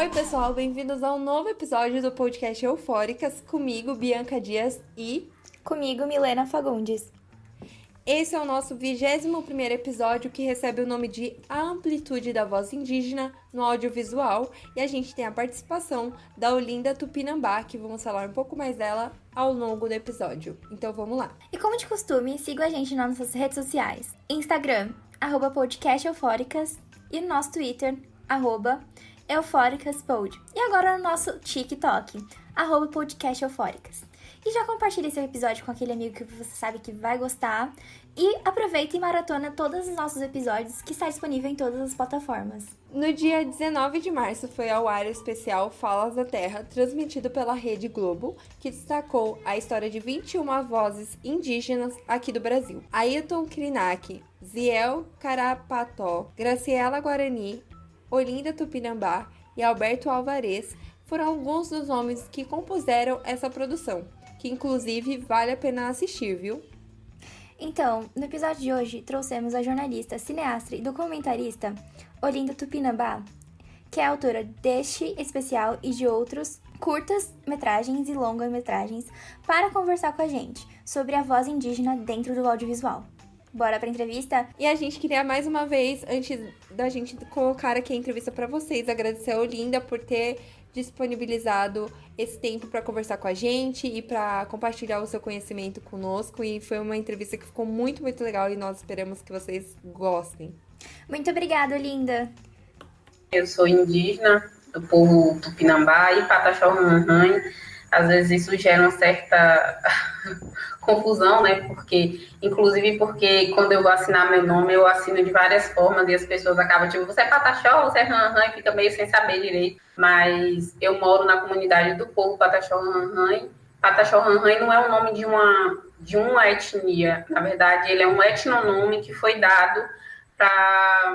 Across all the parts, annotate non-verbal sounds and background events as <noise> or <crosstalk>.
Oi, pessoal, bem-vindos a um novo episódio do podcast Eufóricas, comigo, Bianca Dias e. Comigo, Milena Fagundes. Esse é o nosso 21 episódio que recebe o nome de A Amplitude da Voz Indígena no Audiovisual e a gente tem a participação da Olinda Tupinambá, que vamos falar um pouco mais dela ao longo do episódio. Então vamos lá. E como de costume, siga a gente nas nossas redes sociais: Instagram, arroba podcast eufóricas e no nosso Twitter, arroba eufóricaspod. E agora no nosso TikTok, arroba podcast eufóricas. E já compartilhe seu episódio com aquele amigo que você sabe que vai gostar. E aproveita e maratona todos os nossos episódios que está disponível em todas as plataformas. No dia 19 de março foi ao ar o especial Falas da Terra, transmitido pela Rede Globo, que destacou a história de 21 vozes indígenas aqui do Brasil. Ailton Krenak, Ziel Carapató, Graciela Guarani, Olinda Tupinambá e Alberto Alvarez foram alguns dos nomes que compuseram essa produção, que inclusive vale a pena assistir, viu? Então, no episódio de hoje, trouxemos a jornalista, cineasta e documentarista Olinda Tupinambá, que é autora deste especial e de outros curtas metragens e longas metragens, para conversar com a gente sobre a voz indígena dentro do audiovisual. Bora pra entrevista? E a gente queria mais uma vez, antes da gente colocar aqui a entrevista para vocês, agradecer a Olinda por ter disponibilizado esse tempo para conversar com a gente e para compartilhar o seu conhecimento conosco. E foi uma entrevista que ficou muito, muito legal e nós esperamos que vocês gostem. Muito obrigada, Linda. Eu sou indígena do povo Tupinambá e Pataxó Ranhan. Às vezes isso gera uma certa <laughs> confusão, né? Porque, inclusive, porque quando eu vou assinar meu nome, eu assino de várias formas e as pessoas acabam tipo, você é Pataxó, você é Ranhan, e fica meio sem saber direito. Mas eu moro na comunidade do povo Pataxó Ranhan. Pataxó Ranhan não é o nome de uma, de uma etnia, na verdade, ele é um etnonome que foi dado para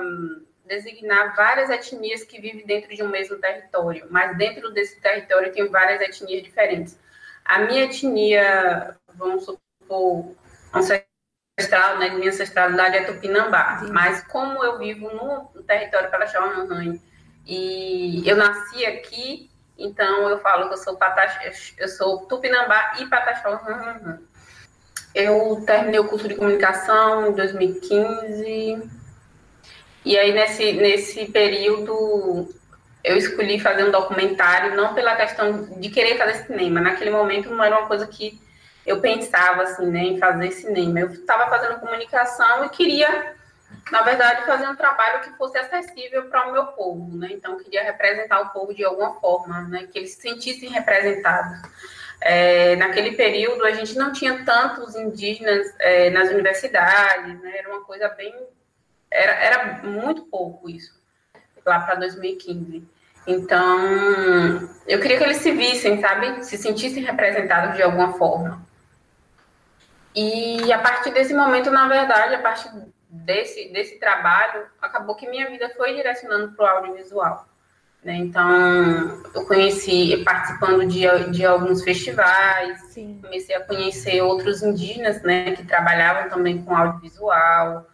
designar várias etnias que vivem dentro de um mesmo território, mas dentro desse território tem várias etnias diferentes. A minha etnia, vamos supor, ancestral, né, minha ancestralidade é Tupinambá, Sim. mas como eu vivo no, território Paraxauanãe e eu nasci aqui, então eu falo que eu sou Patax, eu sou Tupinambá e Pataxauanãe. Eu terminei o curso de comunicação em 2015. E aí, nesse, nesse período, eu escolhi fazer um documentário, não pela questão de querer fazer cinema. Naquele momento, não era uma coisa que eu pensava assim, né, em fazer cinema. Eu estava fazendo comunicação e queria, na verdade, fazer um trabalho que fosse acessível para o meu povo, né? Então, queria representar o povo de alguma forma, né, que eles se sentissem representados. É, naquele período, a gente não tinha tantos indígenas é, nas universidades, né? Era uma coisa bem, era, era muito pouco isso lá para 2015. Então, eu queria que eles se vissem, sabe? Se sentissem representados de alguma forma. E a partir desse momento, na verdade, a partir desse, desse trabalho, acabou que minha vida foi direcionando para o audiovisual. Né? Então, eu conheci, participando de, de alguns festivais, Sim. comecei a conhecer outros indígenas, né, que trabalhavam também com audiovisual,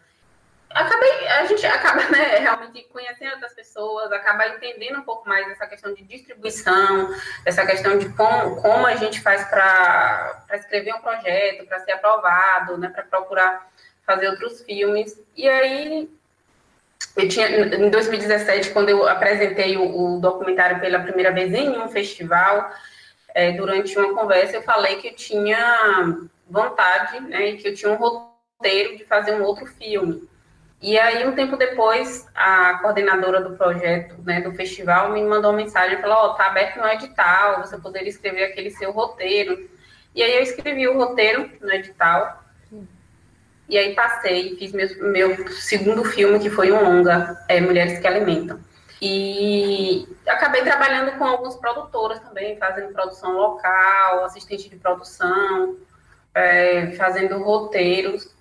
acabei, a gente acaba né, realmente conhecendo outras pessoas, acaba entendendo um pouco mais essa questão de distribuição, essa questão de como, como a gente faz para escrever um projeto, para ser aprovado, né, para procurar fazer outros filmes. E aí, eu tinha, em 2017, quando eu apresentei o, o documentário pela primeira vez em um festival, é, durante uma conversa, eu falei que eu tinha vontade, né, que eu tinha um roteiro de fazer um outro filme. E aí, um tempo depois, a coordenadora do projeto, né, do festival, me mandou uma mensagem falou: Ó, oh, tá aberto no edital, você poderia escrever aquele seu roteiro. E aí, eu escrevi o roteiro no edital. E aí, passei, fiz meu, meu segundo filme, que foi um longa, é, Mulheres que Alimentam. E acabei trabalhando com algumas produtoras também, fazendo produção local, assistente de produção, é, fazendo roteiros.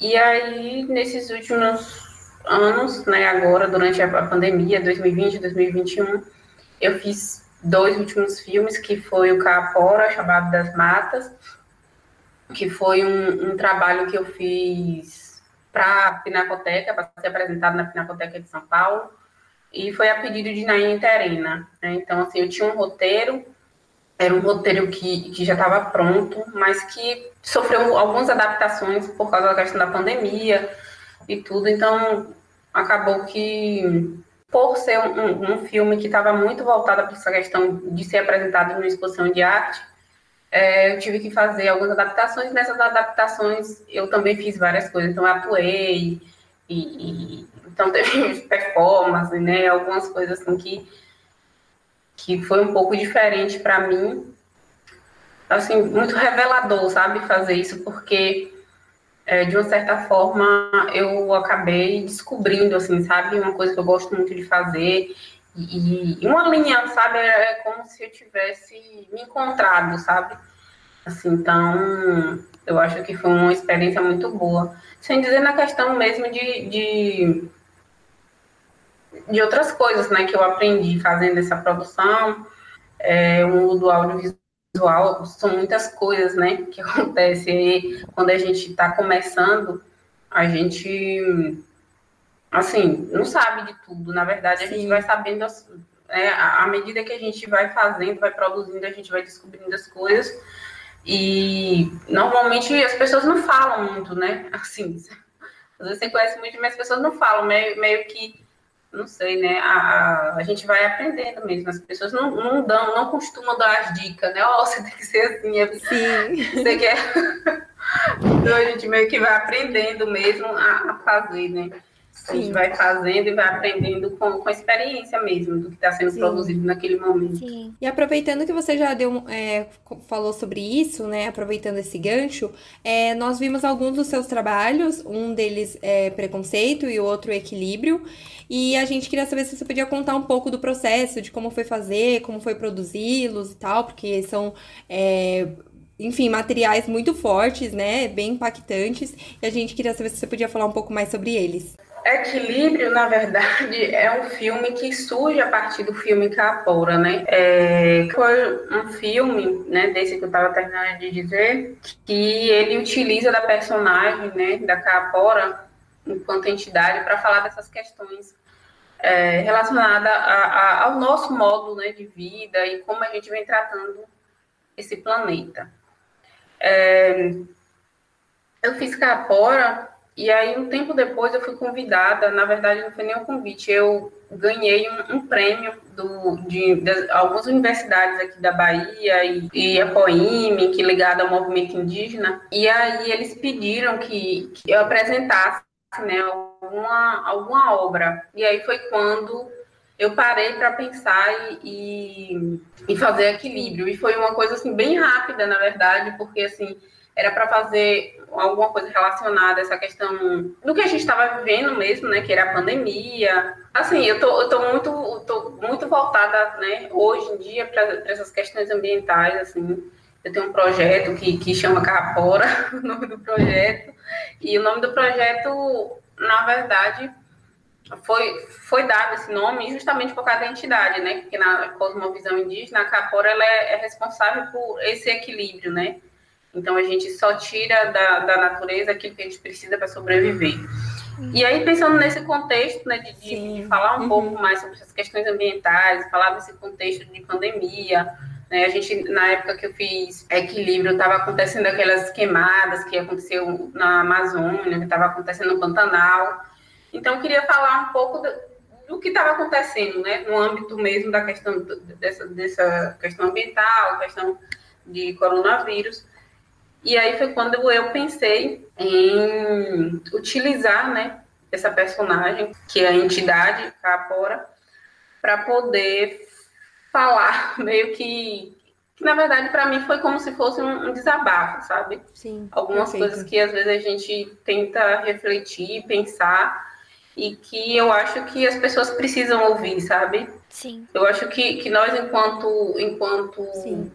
E aí, nesses últimos anos, né, agora, durante a pandemia, 2020, 2021, eu fiz dois últimos filmes, que foi o Capora, Chamado das Matas, que foi um, um trabalho que eu fiz para a Pinacoteca, para ser apresentado na Pinacoteca de São Paulo. e foi a pedido de Naine Terena. Né? Então, assim, eu tinha um roteiro, era um roteiro que, que já estava pronto, mas que sofreu algumas adaptações por causa da questão da pandemia e tudo, então acabou que, por ser um, um filme que estava muito voltado para essa questão de ser apresentado numa exposição de arte, é, eu tive que fazer algumas adaptações. Nessas adaptações, eu também fiz várias coisas. Então, eu atuei, e, e então <laughs> teve performance, né? Algumas coisas assim que, que foi um pouco diferente para mim. Assim, muito revelador, sabe, fazer isso, porque é, de uma certa forma eu acabei descobrindo, assim, sabe, uma coisa que eu gosto muito de fazer. E, e uma linha, sabe, é como se eu tivesse me encontrado, sabe? Assim, então, eu acho que foi uma experiência muito boa. Sem dizer na questão mesmo de, de, de outras coisas, né, que eu aprendi fazendo essa produção, é, o do audiovisual, são muitas coisas, né, que <laughs> acontecem quando a gente está começando, a gente assim, não sabe de tudo. Na verdade, a Sim. gente vai sabendo, é, à medida que a gente vai fazendo, vai produzindo, a gente vai descobrindo as coisas. E normalmente as pessoas não falam muito, né? <laughs> Assim, às vezes você conhece muito, mas as pessoas não falam, meio, meio que, não sei, né? A, a gente vai aprendendo mesmo. As pessoas não, não dão, não costumam dar as dicas, né? Ó, oh, <laughs> você tem que ser assim, é, Sim. Você quer. <laughs> então a gente meio que vai aprendendo mesmo a, a fazer, né? Sim. A gente vai fazendo e vai aprendendo com, com a experiência mesmo do que está sendo Sim. produzido naquele momento. Sim. E aproveitando que você já deu, é, falou sobre isso, né? Aproveitando esse gancho, é, nós vimos alguns dos seus trabalhos, um deles é preconceito e o outro equilíbrio. E a gente queria saber se você podia contar um pouco do processo, de como foi fazer, como foi produzi-los e tal, porque são é, enfim, materiais muito fortes, né? Bem impactantes. E a gente queria saber se você podia falar um pouco mais sobre eles. Equilíbrio, na verdade, <laughs> é um filme que surge a partir do filme Capora, né? É, foi um filme, né, desse que eu estava terminando de dizer, que ele utiliza da personagem, né, da Capora, enquanto entidade, para falar dessas questões é, relacionadas ao nosso modo né, de vida e como a gente vem tratando esse planeta. É, eu fiz Capora e aí, um tempo depois, eu fui convidada, na verdade, não foi nem um convite, eu ganhei um, um prêmio do, de, de, algumas universidades aqui da Bahia e, e a Poime, que ligada ao movimento indígena, e aí eles pediram que, que eu apresentasse né, alguma, alguma obra. E aí foi quando eu parei para pensar e, e, fazer equilíbrio. E foi uma coisa assim bem rápida, na verdade, porque assim era para fazer alguma coisa relacionada a essa questão do que a gente estava vivendo mesmo, né, que era a pandemia. Assim, eu tô, eu tô muito, tô muito voltada, né, hoje em dia para essas questões ambientais, assim. Eu tenho um projeto que, que chama Capora, <laughs> o nome do projeto, e o nome do projeto, na verdade, foi, foi dado esse nome justamente por causa da entidade, né, porque na cosmovisão indígena, a Capora ela é, é responsável por esse equilíbrio, né, então a gente só tira da, da natureza aquilo que a gente precisa para sobreviver. E aí, pensando nesse contexto, né, de, de, de falar um uhum. pouco mais sobre essas questões ambientais, falar desse contexto de pandemia, né, a gente, na época que eu fiz equilíbrio, estava acontecendo aquelas queimadas que aconteceu na Amazônia, que estava acontecendo no Pantanal. Então, eu queria falar um pouco do, do que estava acontecendo, né, no âmbito mesmo da questão dessa, dessa questão ambiental, questão de coronavírus. E aí foi quando eu pensei em utilizar, né, essa personagem, que é a entidade Capora, para poder falar <laughs> meio que, que na verdade para mim foi como se fosse um, um desabafo, sabe? Sim. Algumas perfeito. coisas que às vezes a gente tenta refletir, pensar e que eu acho que as pessoas precisam ouvir, sabe? Sim. Eu acho que, que nós, enquanto, enquanto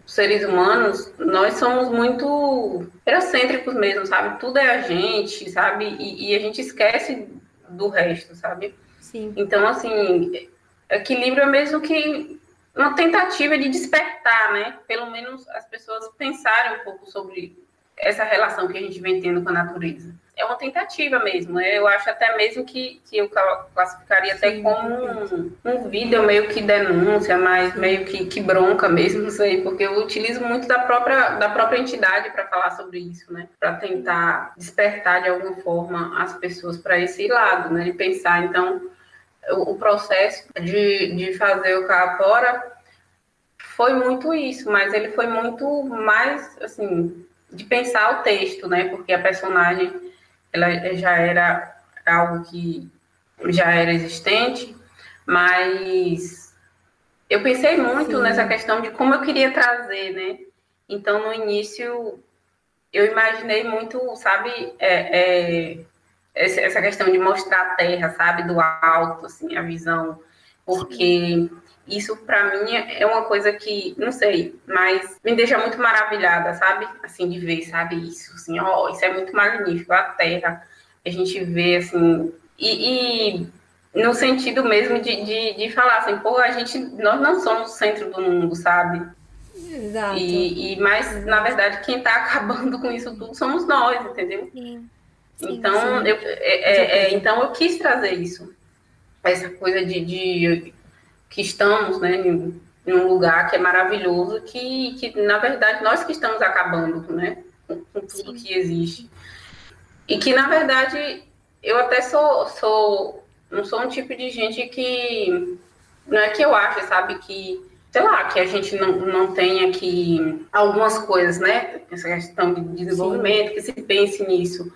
seres humanos, nós somos muito egocêntricos mesmo, sabe? Tudo é a gente, sabe? E, e, a gente esquece do resto, sabe? Sim. Então, assim, equilíbrio é mesmo que uma tentativa de despertar, né? Pelo menos as pessoas pensarem um pouco sobre essa relação que a gente vem tendo com a natureza. É uma tentativa mesmo. Né? Eu acho até mesmo que, que eu classificaria até Sim, como um, um, vídeo meio que denúncia, mas meio que, que bronca mesmo, <laughs> não sei, porque eu utilizo muito da própria, da própria entidade para falar sobre isso, né? Para tentar despertar de alguma forma as pessoas para esse lado, né? De pensar. Então, o, o processo de, de fazer o Capora foi muito isso, mas ele foi muito mais, assim, de pensar o texto, né? Porque a personagem ela já era algo que já era existente, mas eu pensei muito Sim. nessa questão de como eu queria trazer, né? Então, no início, eu imaginei muito, sabe, é, é, essa questão de mostrar a terra, sabe, do alto, assim, a visão, porque isso para mim é uma coisa que, não sei, mas me deixa muito maravilhada, sabe? Assim, de ver, sabe? Isso, assim, ó, isso é muito magnífico, a Terra. A gente vê, assim, e, e no sentido mesmo de, de, de, falar assim, pô, a gente, nós não somos o centro do mundo, sabe? Exato. E, e mas, na verdade, quem está <laughs> acabando com isso tudo somos nós, entendeu? Sim. Sim, então, sim. Eu, é, é, é, então eu quis trazer isso. Essa coisa de, de que estamos né, em, em, um lugar que é maravilhoso, que, que na verdade nós que estamos acabando né, com, com tudo Sim. que existe. E que na verdade eu até sou, sou, não sou um tipo de gente que, não é que eu acho, sabe, que sei lá, que a gente não, não tenha que algumas coisas, né? Essa questão de desenvolvimento, Sim. que se pense nisso.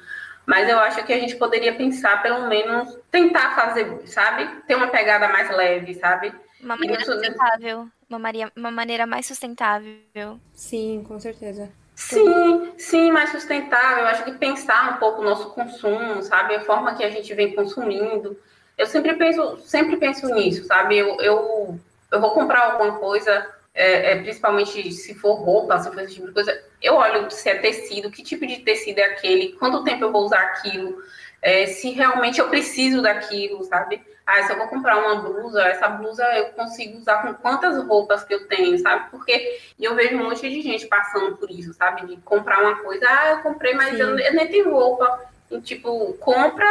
Mas eu acho que a gente poderia pensar, pelo menos, tentar fazer, sabe? Ter uma pegada mais leve, sabe? Uma maneira sustentável. Uma, maria, uma maneira mais sustentável. Sim, com certeza. Sim, sim, mais sustentável. Eu acho que pensar um pouco o nosso consumo, sabe? A forma que a gente vem consumindo. Eu sempre penso, sempre penso nisso, sabe? Eu, eu, eu vou comprar alguma coisa, é, é, principalmente se for roupa, se for esse tipo de coisa, eu olho se é tecido, que tipo de tecido é aquele, quanto tempo eu vou usar aquilo, é, se realmente eu preciso daquilo, sabe? Ah, se eu vou comprar uma blusa, essa blusa eu consigo usar com quantas roupas que eu tenho, sabe? Porque eu vejo um monte de gente passando por isso, sabe? De comprar uma coisa, ah, eu comprei, mas eu, eu, nem tenho roupa. E, tipo, compra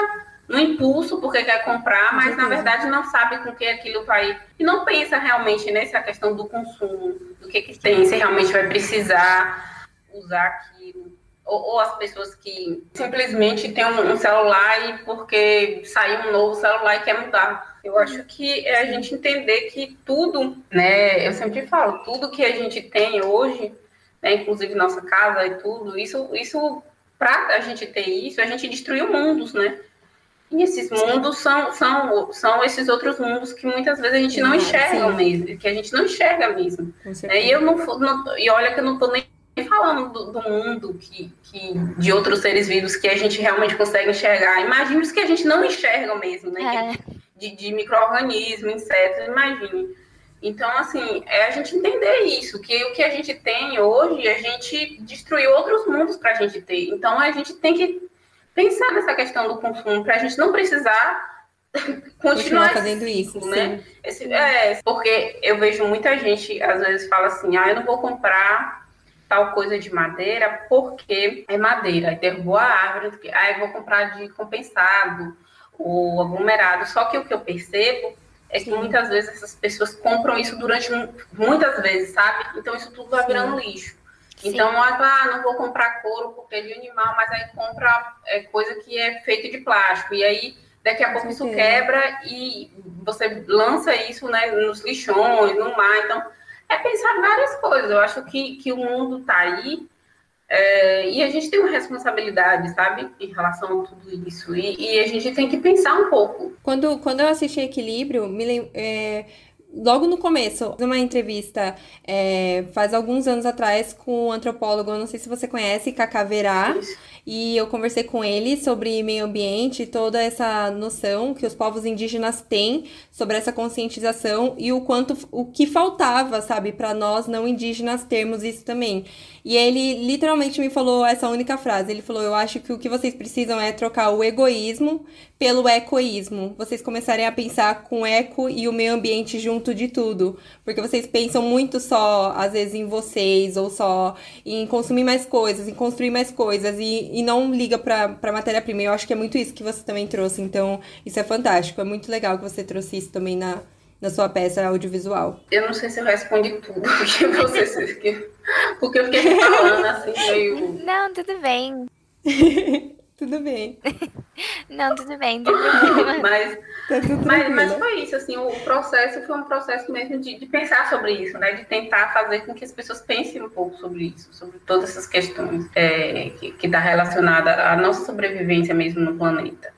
no impulso porque quer comprar, mas na verdade não sabe com que aquilo vai. E não pensa realmente nessa questão do consumo, do que, que tem, se realmente vai precisar usar aquilo. Ou, ou as pessoas que simplesmente têm um, um, celular e porque saiu um novo celular e quer mudar. Eu acho que é a gente entender que tudo, né? Eu sempre falo, tudo que a gente tem hoje, né, inclusive nossa casa e tudo, isso, isso para a gente ter isso, a gente destruiu mundos, né? E esses mundos são, são, são esses outros mundos que muitas vezes a gente não enxerga Sim. mesmo, que a gente não enxerga mesmo. É, e eu não, não, e olha que eu não estou nem falando do, do, mundo que, que de outros seres vivos que a gente realmente consegue enxergar. Imagine os que a gente não enxerga mesmo, né? É. De, de micro-organismo, insetos, imagine. Então, assim, é a gente entender isso, que o que a gente tem hoje, a gente destruiu outros mundos para a gente ter. Então, a gente tem que pensar nessa questão do consumo, para a gente não precisar continuar, fazendo isso, né? Esse, é, porque eu vejo muita gente, às vezes, fala assim, ah, eu não vou comprar tal coisa de madeira porque é madeira, aí derrubou a árvore, aí eu vou comprar de compensado ou aglomerado. Só que o que eu percebo é que Sim. muitas vezes essas pessoas compram isso durante muitas vezes, sabe? Então isso tudo vai virando lixo. Então, ah, não vou comprar couro porque é de animal, mas aí compra é, coisa que é feita de plástico. E aí, daqui a pouco isso quebra e você lança isso né, nos lixões, no mar. Então, é pensar várias coisas. Eu acho que, que o mundo está aí é, e a gente tem uma responsabilidade, sabe, em relação a tudo isso. E, e, a gente tem que pensar um pouco. Quando, quando eu assisti Equilíbrio, me, é, logo no começo, numa entrevista é, faz alguns anos atrás com um antropólogo, não sei se você conhece, Cacá Verá, e eu conversei com ele sobre meio ambiente, toda essa noção que os povos indígenas têm sobre essa conscientização e o quanto o que faltava, sabe, para nós não indígenas termos isso também. E ele literalmente me falou essa única frase. Ele falou: Eu acho que o que vocês precisam é trocar o egoísmo pelo ecoísmo. Vocês começarem a pensar com eco e o meio ambiente junto de tudo. Porque vocês pensam muito só, às vezes, em vocês, ou só em consumir mais coisas, em construir mais coisas, e, e não liga pra, pra matéria-prima. Eu acho que é muito isso que você também trouxe. Então, isso é fantástico. É muito legal que você trouxe isso também na, na sua peça audiovisual. Eu não sei se eu respondi tudo, <laughs> porque você. Porque eu fiquei falando assim, meio. Não, tudo bem. <laughs> tudo bem. <laughs> Não, tudo bem. Tudo bem. <laughs> mas, tá mas, mas, foi isso, assim, o processo foi um processo mesmo de, de, pensar sobre isso, né? De tentar fazer com que as pessoas pensem um pouco sobre isso, sobre todas essas questões é, que está relacionada à nossa sobrevivência mesmo no planeta.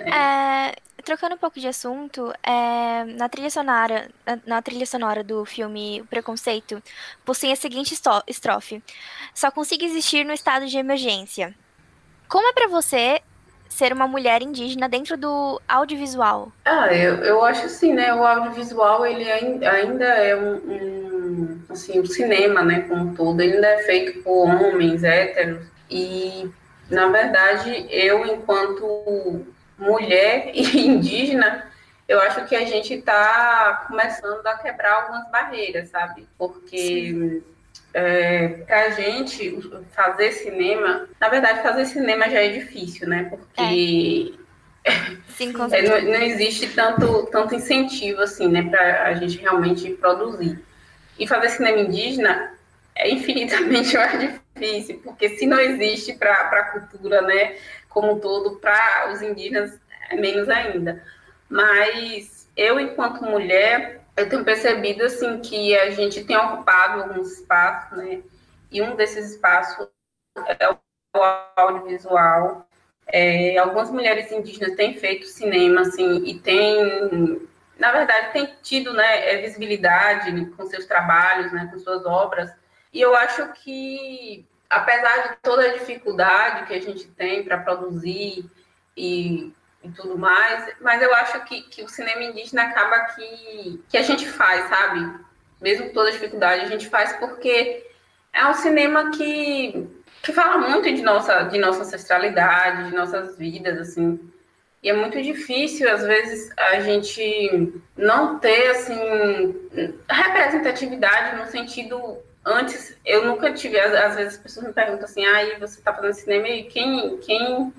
É, trocando um pouco de assunto, é, na trilha sonora, na trilha sonora do filme O Preconceito, possui a seguinte estrofe: Só consigo existir no estado de emergência. Como é para você ser uma mulher indígena dentro do audiovisual? Ah, eu, eu acho assim, né? O audiovisual ele ainda é um, um assim, o cinema, né, como um todo, ele ainda é feito por homens héteros e na verdade eu enquanto mulher <laughs> e indígena eu acho que a gente está começando a quebrar algumas barreiras, sabe? Porque é, para a gente fazer cinema, na verdade, fazer cinema já é difícil, né? Porque é. <laughs> Sim, é, não, não, existe tanto, tanto incentivo assim, né, para a gente realmente produzir. E fazer cinema indígena é infinitamente <laughs> mais difícil, porque se não existe para a cultura, né, como um todo, para os indígenas é menos ainda. Mas eu, enquanto mulher, eu tenho percebido assim que a gente tem ocupado alguns espaços, né? E um desses espaços é o audiovisual. É, algumas mulheres indígenas têm feito cinema, assim, e têm, na verdade, têm tido, né, é, visibilidade com seus trabalhos, né, com suas obras. E eu acho que, apesar de toda a dificuldade que a gente tem para produzir e e tudo mais, mas eu acho que, que o cinema indígena acaba que, que a gente faz, sabe? Mesmo com toda a dificuldade, a gente faz porque é um cinema que, que fala muito de nossa, de nossa ancestralidade, de nossas vidas, assim. E é muito difícil, às vezes, a gente não ter, assim, representatividade no sentido... Antes, eu nunca tive... Às vezes, as pessoas me perguntam assim, ah, você está fazendo cinema e quem... quem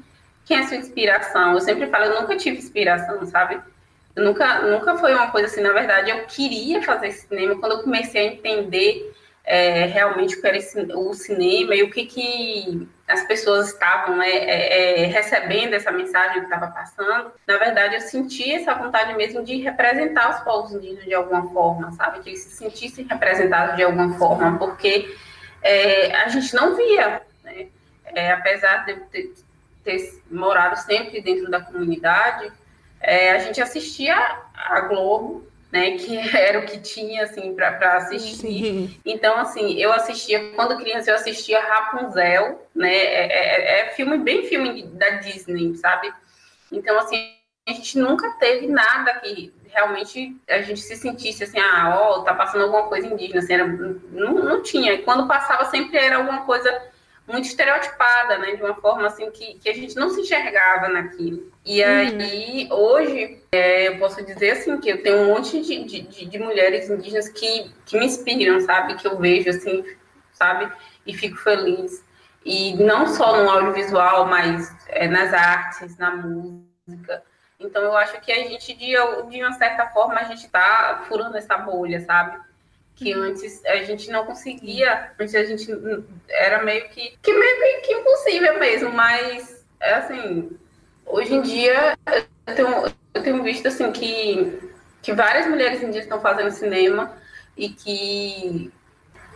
quem é sua inspiração? Eu sempre falo, eu nunca tive inspiração, sabe? Eu nunca, nunca foi uma coisa assim, na verdade, eu queria fazer cinema quando eu comecei a entender é, realmente o que era o cinema e o que, que as pessoas estavam né, é, é, recebendo essa mensagem que estava passando. Na verdade, eu senti essa vontade mesmo de representar os povos indígenas de alguma forma, sabe? Eles se sentissem representados de alguma forma, porque é, a gente não via, né? É, apesar de eu ter, ter morado sempre dentro da comunidade, é, a gente assistia a Globo, né, que <laughs> era o que tinha, assim, para assistir. Sim. Então, assim, eu assistia, quando criança, eu assistia Rapunzel, né, é, é, é filme, bem filme da Disney, sabe? Então, assim, a gente nunca teve nada que realmente a gente se sentisse assim, ah, ó, tá passando alguma coisa indígena, assim, era, não, não tinha. Quando passava, sempre era alguma coisa muito estereotipada, né? De uma forma assim que, que a gente não se enxergava naquilo. E uhum. aí, hoje, é, eu posso dizer assim, que eu tenho um monte de, de, de, mulheres indígenas que, que me inspiram, sabe? Que eu vejo assim, sabe? E fico feliz. E não só no audiovisual, mas é, nas artes, na música. Então, eu acho que a gente, de, de uma certa forma, a gente está furando essa bolha, sabe? Que antes a gente não conseguia, antes a gente era meio que, que meio que impossível mesmo, mas é assim, hoje em dia eu tenho, eu tenho visto assim que, que várias mulheres indígenas estão fazendo cinema e que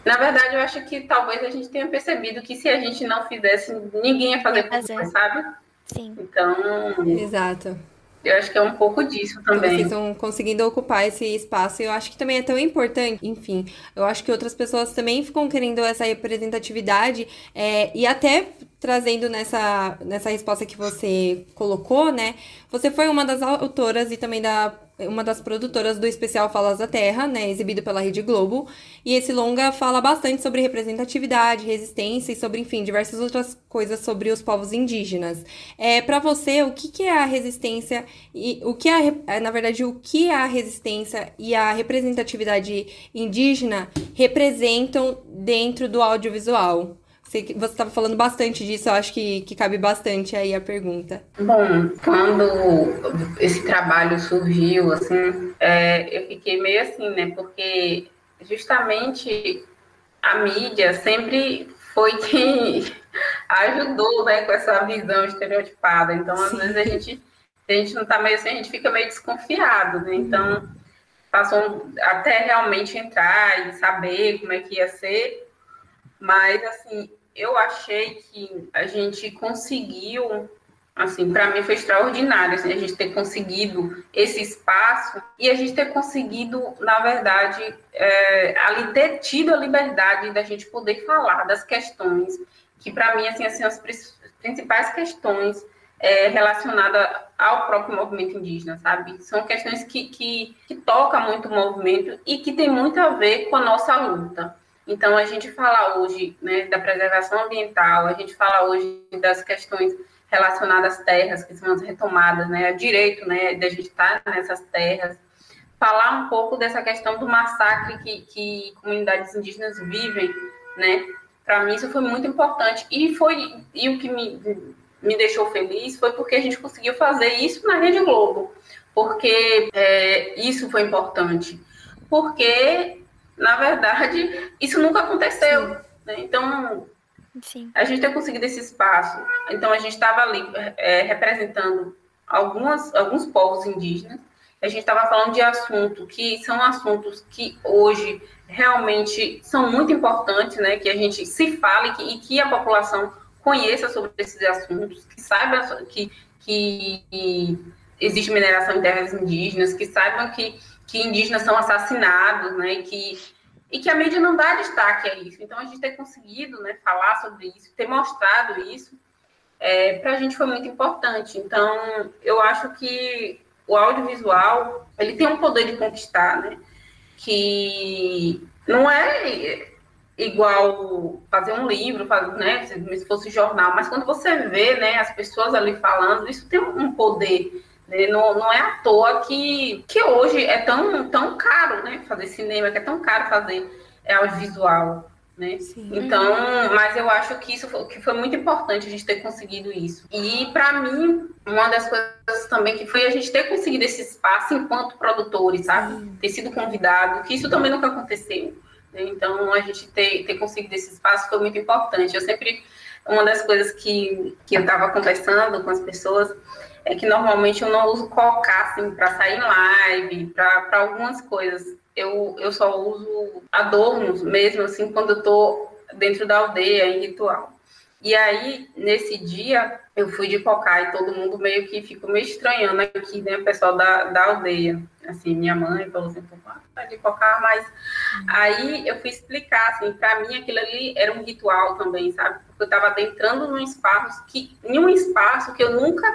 na verdade eu acho que talvez a gente tenha percebido que se a gente não fizesse, ninguém ia fazer por nós, sabe? Sim. Então. Exato. Eu acho que é um pouco disso também. Então, vocês estão conseguindo ocupar esse espaço. Eu acho que também é tão importante. Enfim, eu acho que outras pessoas também ficam querendo essa representatividade. É, e até trazendo nessa, nessa resposta que você colocou, né? Você foi uma das autoras e também da uma das produtoras do especial Falas da Terra, né, exibido pela Rede Globo. E esse longa fala bastante sobre representatividade, resistência e sobre, enfim, diversas outras coisas sobre os povos indígenas. É, para você, o que, que é a resistência e o que é, é, na verdade, o que a resistência e a representatividade indígena representam dentro do audiovisual? Você estava falando bastante disso, eu acho que, que cabe bastante aí a pergunta. Bom, quando esse trabalho surgiu, assim, é, eu fiquei meio assim, né? Porque justamente a mídia sempre foi quem <laughs> ajudou, né, com essa visão estereotipada. Então, às Sim. vezes a gente, a gente não está meio assim, a gente fica meio desconfiado, né? Então, passou até realmente entrar e saber como é que ia ser, mas, assim, eu achei que a gente conseguiu, assim, para mim foi extraordinário, assim, a gente ter conseguido esse espaço e a gente ter conseguido, na verdade, é, ali ter tido a liberdade da gente poder falar das questões que, para mim, assim, assim, as principais questões é, relacionada ao próprio movimento indígena, sabe? São questões que, que, que tocam muito o movimento e que tem muito a ver com a nossa luta. Então, a gente fala hoje né, da preservação ambiental, a gente fala hoje das questões relacionadas às terras, que são as retomadas, né, o direito né, de a gente estar nessas terras, falar um pouco dessa questão do massacre que, que comunidades indígenas vivem, né, para mim isso foi muito importante, e foi, e o que me, me deixou feliz foi porque a gente conseguiu fazer isso na Rede Globo, porque é, isso foi importante, porque na verdade, isso nunca aconteceu. Né? Então, Sim. a gente ter conseguido esse espaço. Então, a gente estava ali é, representando algumas, alguns povos indígenas. A gente estava falando de assuntos que são assuntos que hoje realmente são muito importantes, né? Que a gente se fale que, e que a população conheça sobre esses assuntos, que saiba que, que existe mineração em terras indígenas, que saibam que que indígenas são assassinados, né, e que, e que a mídia não dá destaque a isso. Então, a gente ter conseguido né, falar sobre isso, ter mostrado isso, é, para a gente foi muito importante. Então, eu acho que o audiovisual, ele tem um poder de conquistar, né, que não é igual fazer um livro, fazer, né, se fosse jornal, mas quando você vê, né, as pessoas ali falando, isso tem um poder né? Não, não é à toa que, que hoje é tão, tão caro né, fazer cinema, que é tão caro fazer é, audiovisual. Né? Então, mas eu acho que isso foi, que foi muito importante a gente ter conseguido isso. E para mim, uma das coisas também que foi a gente ter conseguido esse espaço enquanto produtores, sabe? Sim. Ter sido convidado, que isso também nunca aconteceu. Né? Então, a gente ter, ter conseguido esse espaço foi muito importante. Eu sempre, uma das coisas que, que eu estava conversando com as pessoas é que normalmente eu não uso cocar assim, para sair em live, para algumas coisas. Eu, eu só uso adornos mesmo, assim, quando eu estou dentro da aldeia, em ritual. E aí, nesse dia, eu fui de cocar e todo mundo meio que ficou meio estranhando aqui, né, o pessoal da, da aldeia. Assim, minha mãe falou assim, pô, tá de cocar, mas... Aí eu fui explicar, assim, para mim aquilo ali era um ritual também, sabe? Porque eu estava adentrando num espaço que, em um espaço que eu nunca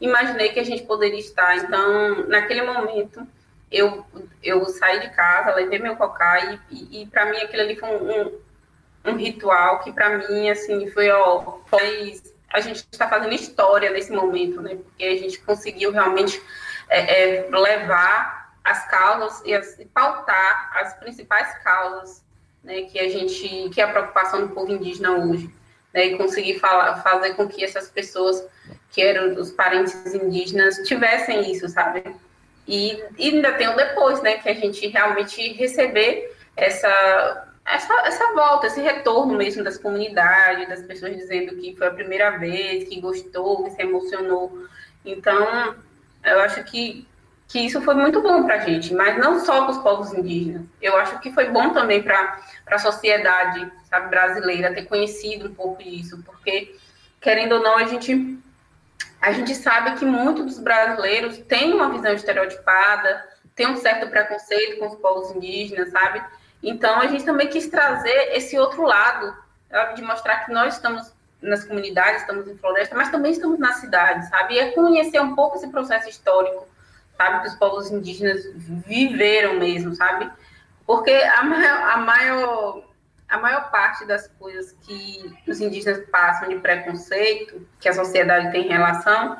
imaginei que a gente poderia estar. Então, naquele momento, eu, eu saí de casa, levei meu cocá e, e, e para mim aquilo ali foi um, um, um ritual que para mim, assim, foi, ó, foi, a gente está fazendo história nesse momento, né? Porque a gente conseguiu realmente é, é, levar as causas e, as, e pautar as principais causas né, que a gente, que é a preocupação do povo indígena hoje, né, e conseguir falar, fazer com que essas pessoas que eram os parentes indígenas, tivessem isso, sabe? E, e ainda tem o depois, né? Que a gente realmente receber essa, essa, essa volta, esse retorno mesmo das comunidades, das pessoas dizendo que foi a primeira vez, que gostou, que se emocionou. Então, eu acho que, que isso foi muito bom para a gente, mas não só para os povos indígenas. Eu acho que foi bom também para a sociedade sabe, brasileira ter conhecido um pouco disso, porque, querendo ou não, a gente a gente sabe que muitos dos brasileiros têm uma visão estereotipada, tem um certo preconceito com os povos indígenas, sabe? Então, a gente também quis trazer esse outro lado, sabe? de mostrar que nós estamos nas comunidades, estamos em floresta, mas também estamos na cidade, sabe? E é conhecer um pouco esse processo histórico sabe? Que os povos indígenas viveram mesmo, sabe? Porque a maior, a maior, a maior parte das coisas que os indígenas passam de preconceito, que a sociedade tem em relação,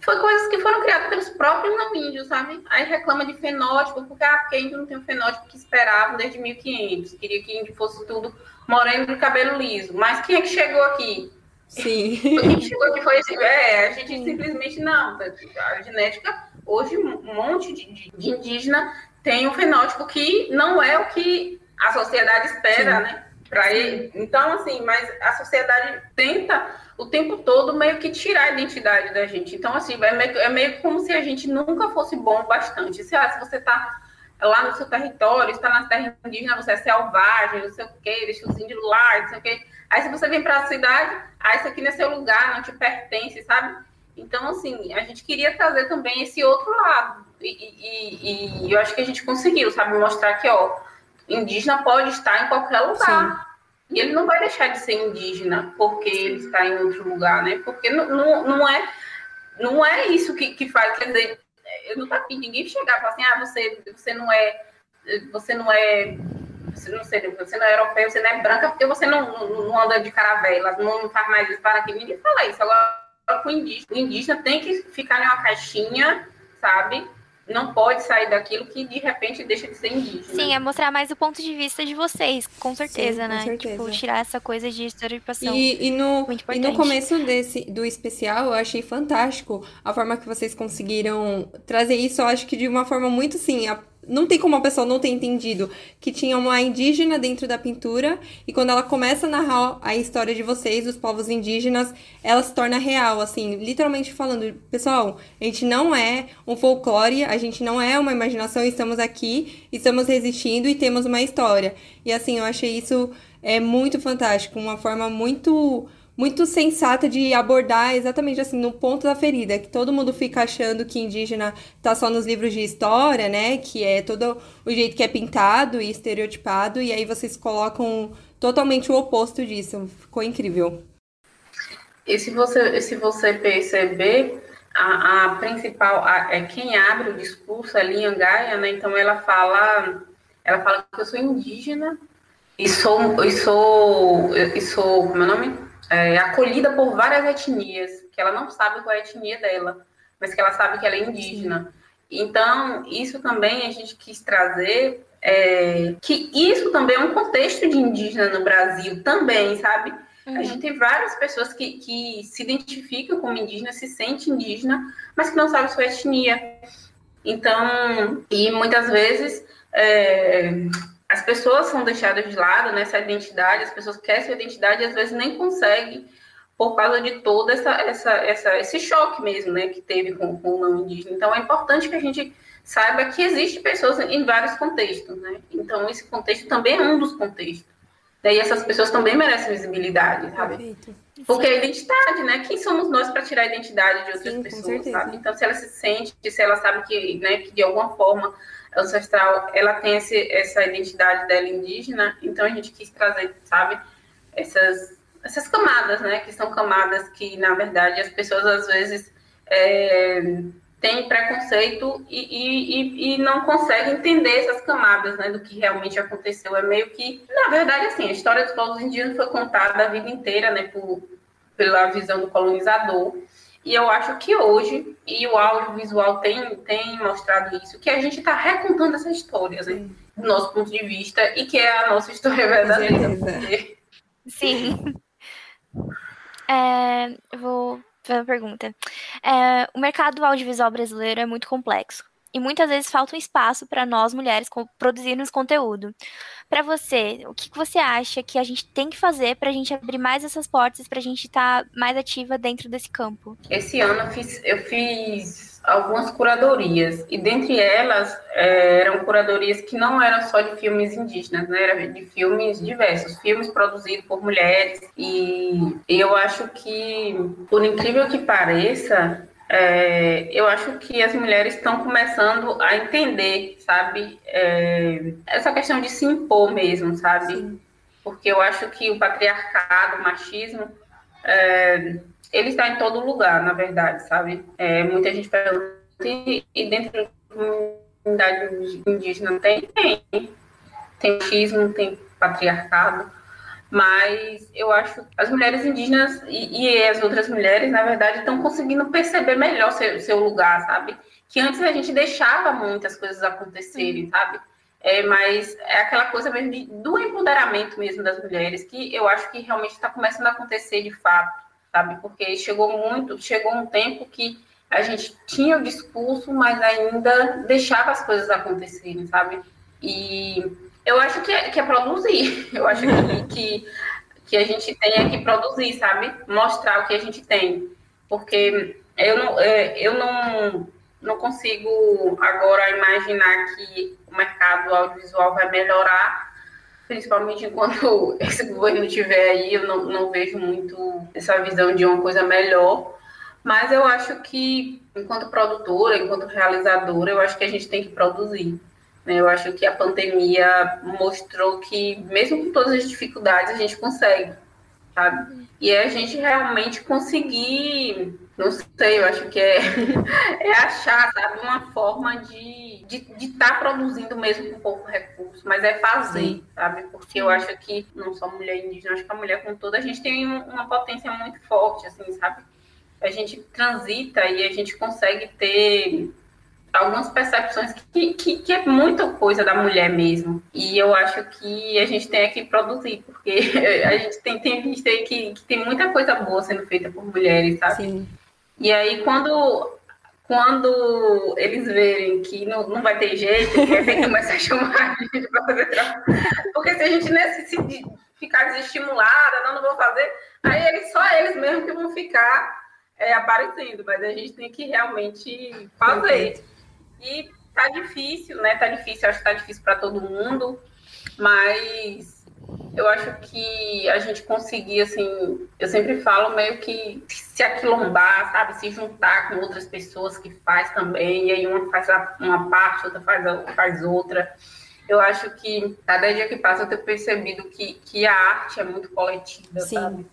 foi coisas que foram criadas pelos próprios não índios, sabe? Aí reclama de fenótipo, porque, ah, porque índio não tem o fenótipo que esperavam desde 1500. Queria que índio fosse tudo moreno de cabelo liso. Mas quem é que chegou aqui? Sim. <laughs> Quem chegou aqui foi esse. É, a gente Sim. simplesmente não. A genética, hoje, um monte de, de indígena tem um fenótipo que não é o que a sociedade espera, Sim. né? Para ele. Então, assim, mas a sociedade tenta o tempo todo meio que tirar a identidade da gente. Então, assim, é meio, é meio como se a gente nunca fosse bom bastante. Se, ah, se você está lá no seu território, está na terra indígena, você é selvagem, não sei o quê, deixa os índios lá, não sei o quê. Aí, se você vem para a cidade, ah, isso aqui não é seu lugar, não te pertence, sabe? Então, assim, a gente queria trazer também esse outro lado. E, e, e eu acho que a gente conseguiu, sabe? Mostrar que, ó, indígena pode estar em qualquer lugar. Sim. E ele não vai deixar de ser indígena porque ele está em outro lugar, né? Porque não, não, não, é, não é isso que, que faz. Quer dizer, eu não tá ninguém chegar e falar assim, ah, você, você não é. Você não é. Você não, sei, você não é europeu, você não é branca, porque você não, não, não anda de caravela, não faz mais isso para aqui. Ninguém fala isso. Agora, o indígena, o indígena tem que ficar em uma caixinha, sabe? Não pode sair daquilo que de repente deixa de ser indígena. Sim, é mostrar mais o ponto de vista de vocês, com certeza, Sim, com né? Certeza. Tipo, tirar essa coisa de estereotipação. E, e, no, e no começo desse, do especial, eu achei fantástico a forma que vocês conseguiram trazer isso, eu acho que de uma forma muito, assim, não tem como a pessoa não ter entendido que tinha uma indígena dentro da pintura e quando ela começa a narrar a história de vocês, dos povos indígenas, ela se torna real, assim, literalmente falando, pessoal, a gente não é um folclore, a gente não é uma imaginação, estamos aqui, estamos resistindo e temos uma história. E assim, eu achei isso é muito fantástico, uma forma muito muito sensata de abordar exatamente assim no ponto da ferida, que todo mundo fica achando que indígena tá só nos livros de história, né, que é todo o jeito que é pintado e estereotipado, e aí vocês colocam totalmente o oposto disso. Ficou incrível. E se você, se você perceber, a, a principal, a, é quem abre o discurso é Linha Gaia, né? Então ela fala, ela fala que eu sou indígena e sou, e sou, e sou, como é o nome? É, acolhida por várias etnias, que ela não sabe qual é a etnia dela, mas que ela sabe que ela é indígena. Então, isso também a gente quis trazer, é, que isso também é um contexto de indígena no Brasil também, sabe? Uhum. A gente tem várias pessoas que, que se identificam como indígena, se sente indígena, mas que não sabe sua etnia. Então, e muitas vezes é, as pessoas são deixadas de lado nessa identidade, as pessoas querem sua identidade e às vezes nem conseguem por causa de todo essa, essa, essa, esse choque mesmo, né, que teve com, com o não indígena. Então, é importante que a gente saiba que existe pessoas em vários contextos, né? Então, esse contexto também é um dos contextos. E essas pessoas também merecem visibilidade, sabe? Perfeito. Porque a identidade, né? Quem somos nós para tirar a identidade de outras Sim, pessoas, sabe? Então, se ela se sente, se ela sabe que, né, que de alguma forma ancestral, ela tem esse, essa identidade dela indígena, então a gente quis trazer, sabe, essas, essas camadas, né, que são camadas que, na verdade, as pessoas às vezes é, têm preconceito e, e, e, não conseguem entender essas camadas, né, do que realmente aconteceu. É meio que, na verdade, assim, a história dos povos indígenas foi contada a vida inteira, né, por, pela visão do colonizador, e eu acho que hoje, e o audiovisual tem, tem mostrado isso, que a gente está recontando essas histórias, né? Do nosso ponto de vista, e que é a nossa história verdadeira. Porque... Sim. <laughs> É, eu vou fazer uma pergunta. É, o mercado audiovisual brasileiro é muito complexo e muitas vezes falta um espaço para nós mulheres produzirmos conteúdo. Para você, o que, você acha que a gente tem que fazer para a gente abrir mais essas portas, para a gente estar tá mais ativa dentro desse campo? Esse ano eu fiz, eu fiz algumas curadorias e dentre elas é, eram curadorias que não eram só de filmes indígenas, né? Era de filmes diversos, filmes produzidos por mulheres e eu acho que, por incrível que pareça, é, eu acho que as mulheres estão começando a entender, sabe, é, essa questão de se impor mesmo, sabe? Sim. Porque eu acho que o patriarcado, o machismo, é, ele está em todo lugar, na verdade, sabe? É, muita gente pergunta e dentro da comunidade indígena tem, tem, tem machismo, tem patriarcado, mas eu acho que as mulheres indígenas e, e as outras mulheres, na verdade, estão conseguindo perceber melhor seu, seu lugar, sabe? Que antes a gente deixava muitas coisas acontecerem, sabe? É, mas é aquela coisa mesmo de, do empoderamento mesmo das mulheres, que eu acho que realmente está começando a acontecer de fato, sabe? Porque chegou muito, chegou um tempo que a gente tinha o discurso, mas ainda deixava as coisas acontecerem, sabe? E eu acho que é, que é produzir. <laughs> Eu acho que, que, que, a gente tem que produzir, sabe? Mostrar o que a gente tem. Porque eu não, é, eu não, não consigo agora imaginar que o mercado audiovisual vai melhorar, principalmente enquanto <laughs> esse governo estiver aí. Eu não, não vejo muito essa visão de uma coisa melhor. Mas eu acho que, enquanto produtora, enquanto realizadora, eu acho que a gente tem que produzir. Né? Eu acho que a pandemia mostrou que, mesmo com todas as dificuldades, a gente consegue, sabe? E é a gente realmente conseguir, não sei, eu acho que é, <laughs> é achar, sabe, uma forma de estar de, de tá produzindo mesmo com pouco recurso, mas é fazer, Sim. sabe? Porque eu acho que, não só mulher indígena, acho que a mulher com toda, a gente tem uma potência muito forte, assim, sabe? a gente transita e a gente consegue ter algumas percepções que, que, que, é muita coisa da mulher mesmo. E eu acho que a gente tem que produzir, porque <laughs> a gente tem, tem visto aí que, que tem muita coisa boa sendo feita por mulheres, sabe? Sim. E aí, quando, quando eles verem que não, não vai ter jeito, que começar a chamar a gente para fazer trabalho. Porque se a gente necessita ficar desestimulada, não, não vou fazer, aí eles, só eles mesmo que vão ficar é, aparecendo, mas a gente tem que realmente fazer. E tá difícil, né? Tá difícil, acho que tá difícil para todo mundo, mas eu acho que a gente conseguir, assim, eu sempre falo meio que se aquilombar, sabe? Se juntar com outras pessoas que faz também, e aí uma faz uma parte, outra faz, faz outra. Eu acho que cada dia que passa eu tenho percebido que, que a arte é muito coletiva, Sim. sabe?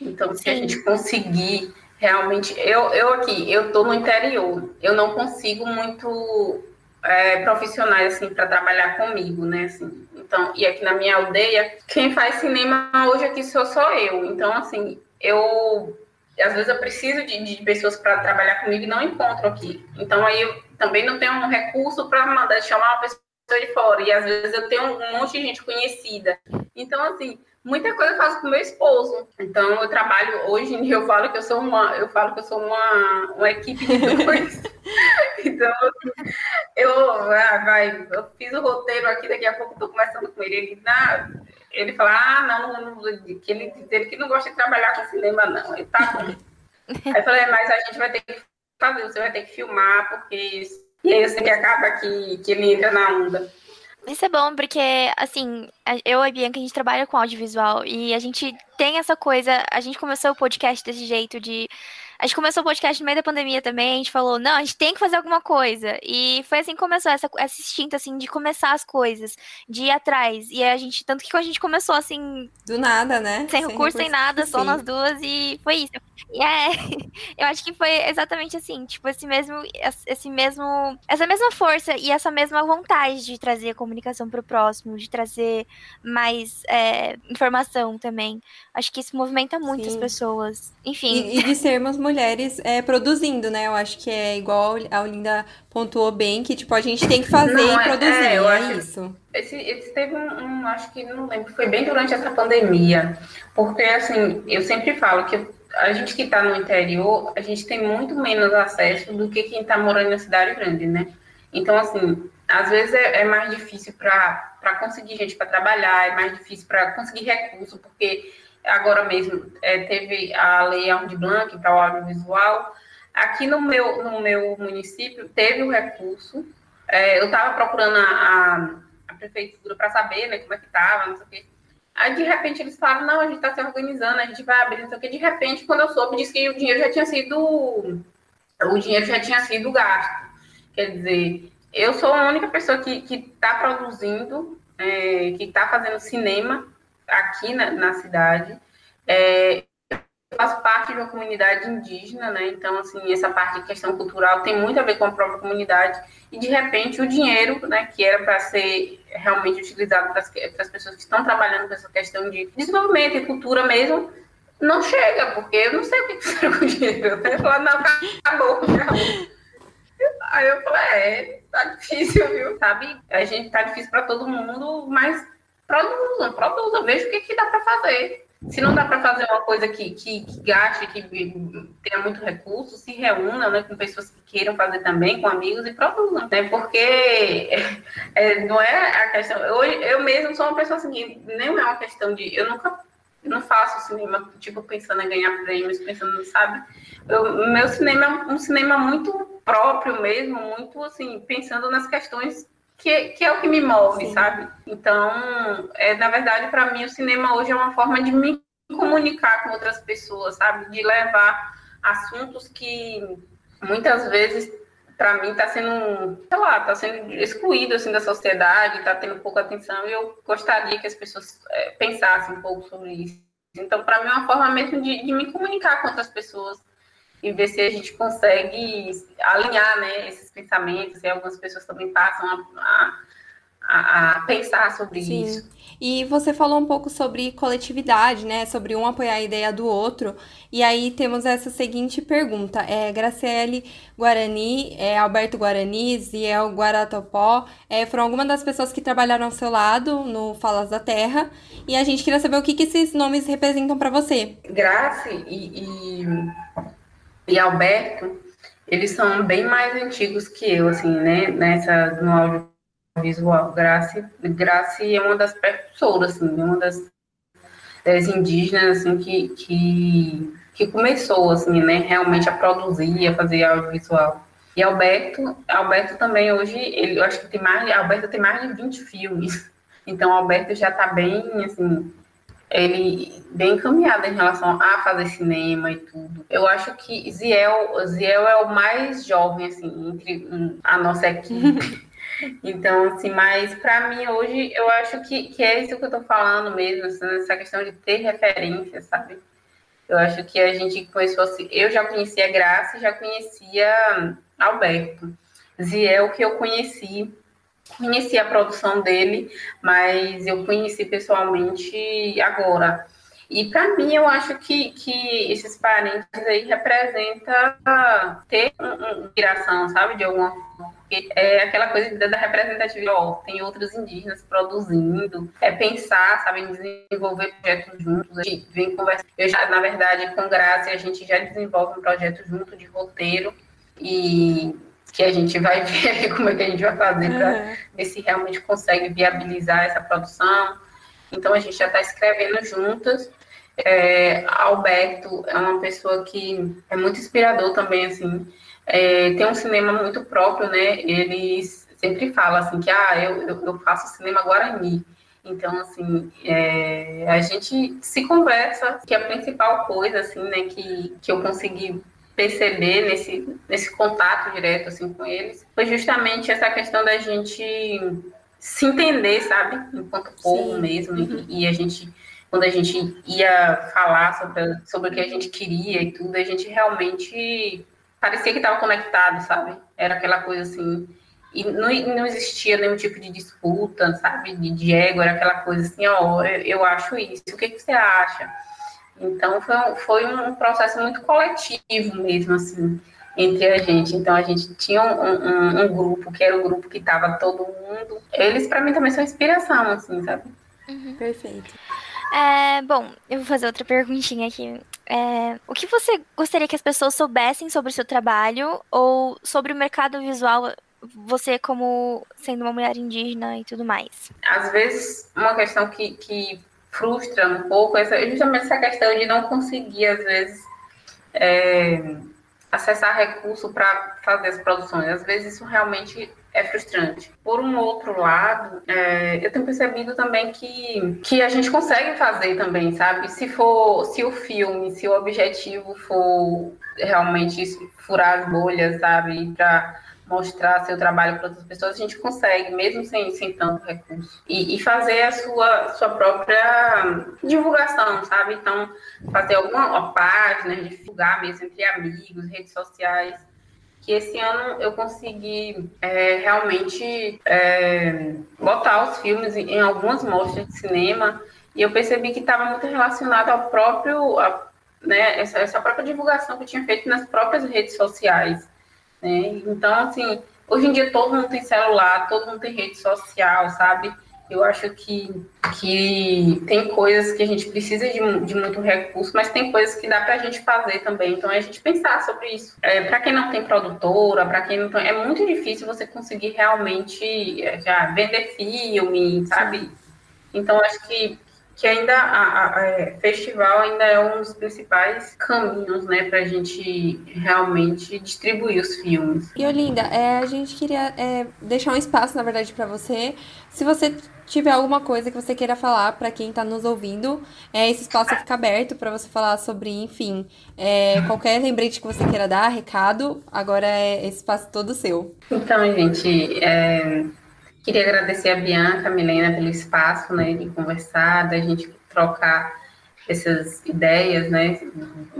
Então, se Sim. a gente conseguir realmente, eu, eu aqui, eu tô no interior, eu não consigo muito é, profissionais, assim, para trabalhar comigo, né, assim, então, e aqui na minha aldeia, quem faz cinema hoje aqui sou só eu, então, assim, eu, às vezes eu preciso de, de pessoas para trabalhar comigo e não encontro aqui, então aí eu também não tenho um recurso para mandar chamar uma pessoa de fora, e às vezes eu tenho um monte de gente conhecida, então, assim, muita coisa eu faço com meu esposo. Então eu trabalho hoje em dia eu falo que eu sou uma, eu falo que eu sou uma, uma equipe de <laughs> dois. então eu ah, vai, eu fiz o roteiro aqui, daqui a pouco estou conversando com ele, ele dá, ele fala, ah, não, não, que ele, ele que não gosta de trabalhar com cinema, não. Ele tá bom. <laughs> Aí eu falei, mas a gente vai ter que fazer, você vai ter que filmar, porque e aí sei que acaba que, que ele entra na onda. Isso é bom porque, assim, eu e a Bianca, a gente trabalha com audiovisual e a gente tem essa coisa. A gente começou o podcast desse jeito de a gente começou o podcast no meio da pandemia também, a gente falou, não, a gente tem que fazer alguma coisa. E foi assim que começou, essa, essa instinto, assim, de começar as coisas, de ir atrás. E a gente, tanto que a gente começou, assim... Do nada, né? Sem, sem recurso, recurso, sem nada, só nós duas, e foi isso. E é, <laughs> eu acho que foi exatamente assim, tipo, esse mesmo, esse mesmo, essa mesma força e essa mesma vontade de trazer a comunicação para o próximo, de trazer mais é, informação também. Acho que isso movimenta muitas pessoas. Enfim. E, e de sermos mulheres é, produzindo, né? Eu acho que é igual a Olinda pontuou bem, que tipo, a gente tem que fazer não, e é, produzir, é, eu é acho, isso. Esse, esse teve um, um, acho que não lembro, foi bem durante essa pandemia, porque assim, eu sempre falo que a gente que está no interior, a gente tem muito menos acesso do que quem está morando na cidade grande, né? Então, assim, às vezes é, é mais difícil para conseguir gente para trabalhar, é mais difícil para conseguir recurso, porque agora mesmo é, teve a lei Aldir Blanc para o audiovisual. Aqui no meu, no meu município teve o recurso. É, eu estava procurando a, a, prefeitura para saber né, como é que estava, não sei o quê. Aí, de repente, eles falaram, não, a gente está se organizando, a gente vai abrir, não sei o quê. De repente, quando eu soube, disse que o dinheiro já tinha sido... O dinheiro já tinha sido gasto. Quer dizer, eu sou a única pessoa que está produzindo, é, que está fazendo cinema aqui na, na cidade. É, faço parte de uma comunidade indígena, né? Então, assim, essa parte de questão cultural tem muito a ver com a própria comunidade. E, de repente, o dinheiro, né, que era para ser realmente utilizado para as pessoas que estão trabalhando com essa questão de desenvolvimento e cultura mesmo, não chega, porque eu não sei o que fizeram com o dinheiro. Né? Falaram, não, acabou, acabou. Aí eu falei, é, tá difícil, viu? Sabe? A gente tá difícil para todo mundo, mas produzam, produzam, veja o que, que dá para fazer. Se não dá para fazer uma coisa que, que, que, gaste, que tenha muito recurso, se reúna né, com pessoas que queiram fazer também, com amigos e produzam. Né? Porque é, não é a questão. Eu, eu mesmo sou uma pessoa assim, nem é uma questão de. Eu nunca eu não faço cinema, tipo, pensando em ganhar prêmios, pensando, sabe? Eu, meu cinema é um cinema muito próprio mesmo, muito, assim, pensando nas questões que, que é o que me move, Sim. sabe? Então, é, na verdade, para mim, o cinema hoje é uma forma de me comunicar com outras pessoas, sabe? De levar assuntos que muitas vezes para mim está sendo, sei lá, está sendo excluído assim da sociedade, está tendo pouca atenção e eu gostaria que as pessoas é, pensassem um pouco sobre isso. Então, para mim é uma forma mesmo de, de, me comunicar com outras pessoas e ver se a gente consegue alinhar, né, esses pensamentos. E algumas pessoas também passam a, a a, pensar sobre Sim. isso. E você falou um pouco sobre coletividade, né? Sobre um apoiar a ideia do outro. E aí temos essa seguinte pergunta. É, Graciele Guarani, é, Alberto Guarani, Ziel Guaratopó, é, foram algumas das pessoas que trabalharam ao seu lado no Falas da Terra. E a gente queria saber o que, que esses nomes representam para você. Grace e, e, e Alberto, eles são bem mais antigos que eu, assim, né? Nessa, no áudio visual. Grace, Grace é uma das precursoras, assim, uma das, das indígenas assim, que, que, que começou assim, né, realmente a produzir, a fazer audiovisual. E Alberto, Alberto também hoje, ele, eu acho que tem mais, Alberto tem mais de 20 filmes. Então Alberto já está bem, assim, ele bem encaminhado em relação a fazer cinema e tudo. Eu acho que Ziel, Ziel é o mais jovem, assim, entre a nossa equipe. <laughs> Então, assim, mas para mim hoje eu acho que, que é isso que eu tô falando mesmo, assim, essa questão de ter referência, sabe? Eu acho que a gente começou assim, eu já conhecia Graça já conhecia Alberto. Ziel que eu conheci, conheci a produção dele, mas eu conheci pessoalmente agora. E para mim, eu acho que, que esses parentes aí representam ter uma inspiração, sabe, de alguma forma. É aquela coisa da representatividade, ó, tem outros indígenas produzindo, é pensar, sabe, em desenvolver projetos juntos. A gente vem conversar. Eu já, na verdade, com Graça, a gente já desenvolve um projeto junto de roteiro e que a gente vai <laughs> ver como é que a gente vai fazer para uhum. ver se realmente consegue viabilizar essa produção. Então a gente já está escrevendo juntas é, Alberto é uma pessoa que é muito inspirador também, assim. É, tem um cinema muito próprio, né? Ele sempre fala assim que ah, eu, eu, eu faço cinema Guarani. Então, assim, é, a gente se conversa, que a principal coisa, assim, né, que, que eu consegui perceber nesse, nesse contato direto, assim, com eles, foi justamente essa questão da gente se entender, sabe, enquanto povo Sim. mesmo, uhum. e, e a gente quando a gente ia falar sobre, sobre o que a gente queria e tudo, a gente realmente parecia que estava conectado, sabe? Era aquela coisa assim. E não, não existia nenhum tipo de disputa, sabe? De, de ego, era aquela coisa assim, ó, eu, eu acho isso, o que, que você acha? Então foi um, foi um processo muito coletivo mesmo, assim, entre a gente. Então a gente tinha um, um, um grupo, que era o grupo que estava todo mundo. Eles, para mim, também são inspiração, assim, sabe? Uhum. Perfeito. É, bom, eu vou fazer outra perguntinha aqui. É, o que você gostaria que as pessoas soubessem sobre o seu trabalho ou sobre o mercado visual, você como sendo uma mulher indígena e tudo mais? Às vezes, uma questão que, que frustra um pouco é justamente essa questão de não conseguir, às vezes, é, acessar recurso para fazer as produções. Às vezes, isso realmente é frustrante. Por um outro lado, é, eu tenho percebido também que, que a gente consegue fazer também, sabe? Se for, se o filme, se o objetivo for realmente furar as bolhas, sabe? Para mostrar seu trabalho para outras pessoas, a gente consegue, mesmo sem, sem tanto recurso. E, e, fazer a sua, sua própria divulgação, sabe? Então, fazer alguma página, divulgar mesmo entre amigos, redes sociais. Que esse ano eu consegui é, realmente é, botar os filmes em, algumas mostras de cinema e eu percebi que estava muito relacionado ao próprio, a, né, essa, essa própria divulgação que eu tinha feito nas próprias redes sociais. Né? Então, assim, hoje em dia todo mundo tem celular, todo mundo tem rede social, sabe? Eu acho que, que tem coisas que a gente precisa de, de muito recurso, mas tem coisas que dá para a gente fazer também. Então, é a gente pensar sobre isso. É, para quem não tem produtora, para quem não tem. É muito difícil você conseguir realmente é, já vender filme, sabe? Então, acho que que ainda a, a, é, festival ainda é um dos principais caminhos, né, para a gente realmente distribuir os filmes. E Olinda, é, a gente queria é, deixar um espaço, na verdade, para você. Se você tiver alguma coisa que você queira falar para quem está nos ouvindo, é, esse espaço fica aberto para você falar sobre, enfim, é, qualquer lembrete que você queira dar, recado, agora é esse espaço todo seu. Então, gente, é, Queria agradecer a Bianca, a Milena, pelo espaço, né, de conversar, da gente trocar essas ideias, né,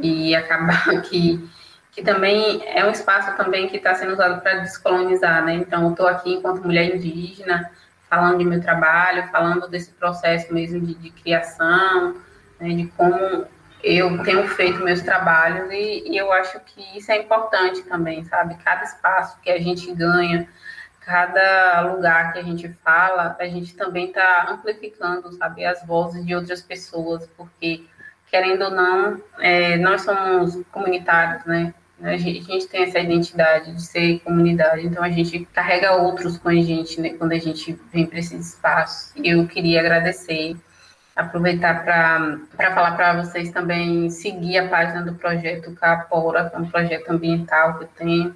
e acabar <laughs> que, que também é um espaço também que está sendo usado para descolonizar, né, então eu estou aqui enquanto mulher indígena, falando de meu trabalho, falando desse processo mesmo de, de criação, né, de como eu tenho feito meus trabalhos e, e eu acho que isso é importante também, sabe, cada espaço que a gente ganha, cada lugar que a gente fala, a gente também está amplificando, sabe, as vozes de outras pessoas, porque, querendo ou não, é, nós somos comunitários, né? A gente, a gente, tem essa identidade de ser comunidade, então a gente carrega outros com a gente, né, quando a gente vem para esse espaço. Eu queria agradecer, aproveitar para falar para vocês também seguir a página do projeto Capora, que é um projeto ambiental que eu tenho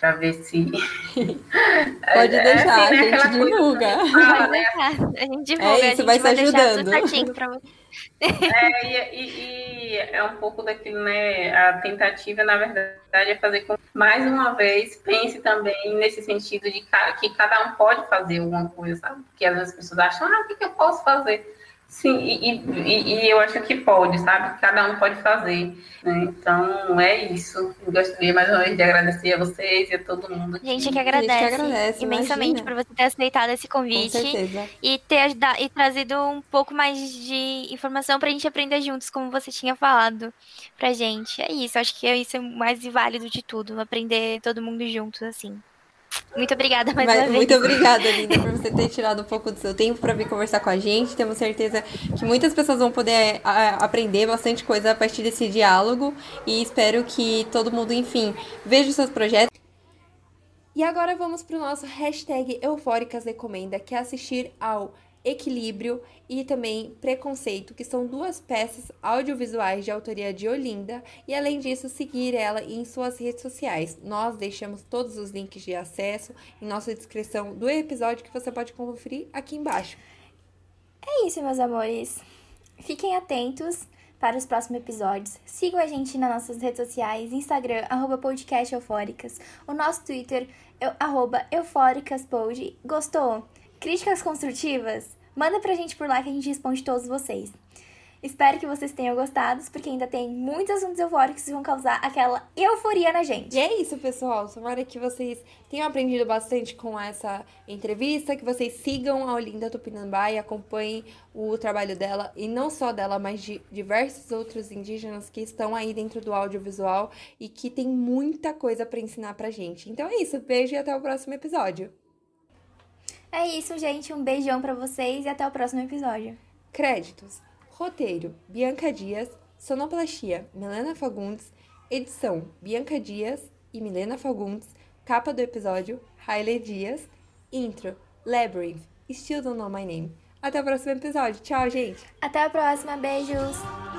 para ver se. <laughs> Pode é, deixar, é, assim, né? a gente divulga. Fala, né? A gente divulga, é isso, a gente vai, vai ajudando. <laughs> É, e, e, é um pouco daquilo, né? A tentativa, na verdade, é fazer com mais uma vez pense também nesse sentido de que cada um pode fazer alguma coisa, sabe? Porque às vezes as pessoas acham, ah, o que, que eu posso fazer? Sim, e, e, e, eu acho que pode, sabe? Cada um pode fazer. Né? Então, é isso. Eu gostaria mais uma vez de agradecer a vocês e a todo mundo. Gente, que agradece, gente que agradece imensamente imagina. por você ter aceitado esse convite e ter ajudado, e trazido um pouco mais de informação para a gente aprender juntos, como você tinha falado pra gente. É isso, acho que isso é o mais válido de tudo, aprender todo mundo juntos, assim. Muito obrigada mais Mas, uma vez. Muito obrigada, <laughs> Linda, por você ter tirado um pouco do seu tempo para vir conversar com a gente. Temos certeza que muitas pessoas vão poder a, aprender bastante coisa a partir desse diálogo e espero que todo mundo, enfim, veja os seus projetos. E agora vamos para o nosso hashtag Eufóricas Recomenda, que é assistir ao Equilíbrio e também Preconceito, que são duas peças audiovisuais de autoria de Olinda, e além disso, seguir ela em suas redes sociais. Nós deixamos todos os links de acesso em nossa descrição do episódio que você pode conferir aqui embaixo. É isso, meus amores. Fiquem atentos para os próximos episódios. Sigam a gente nas nossas redes sociais, Instagram, arroba podcast eufóricas, o nosso Twitter, eu, arroba eufóricaspod. Gostou? Críticas construtivas? Manda pra gente por lá que a gente responde todos vocês. Espero que vocês tenham gostado, porque ainda tem muitos assuntos eufóricos que vão causar aquela euforia na gente. E é isso, pessoal. Tomara que vocês tenham aprendido bastante com essa entrevista, que vocês sigam a Olinda Tupinambá e acompanhem o trabalho dela, e não só dela, mas de diversos outros indígenas que estão aí dentro do audiovisual e que tem muita coisa para ensinar pra gente. Então é isso, beijo e até o próximo episódio. É isso, gente. Um beijão para vocês e até o próximo episódio. Créditos: Roteiro: Bianca Dias, Sonoplastia: Milena Fagundes, Edição: Bianca Dias e Milena Fagundes, Capa do episódio: Hailey Dias, Intro: Labyrinth, Still Don't Know My Name. Até o próximo episódio. Tchau, gente. Até a próxima. Beijos.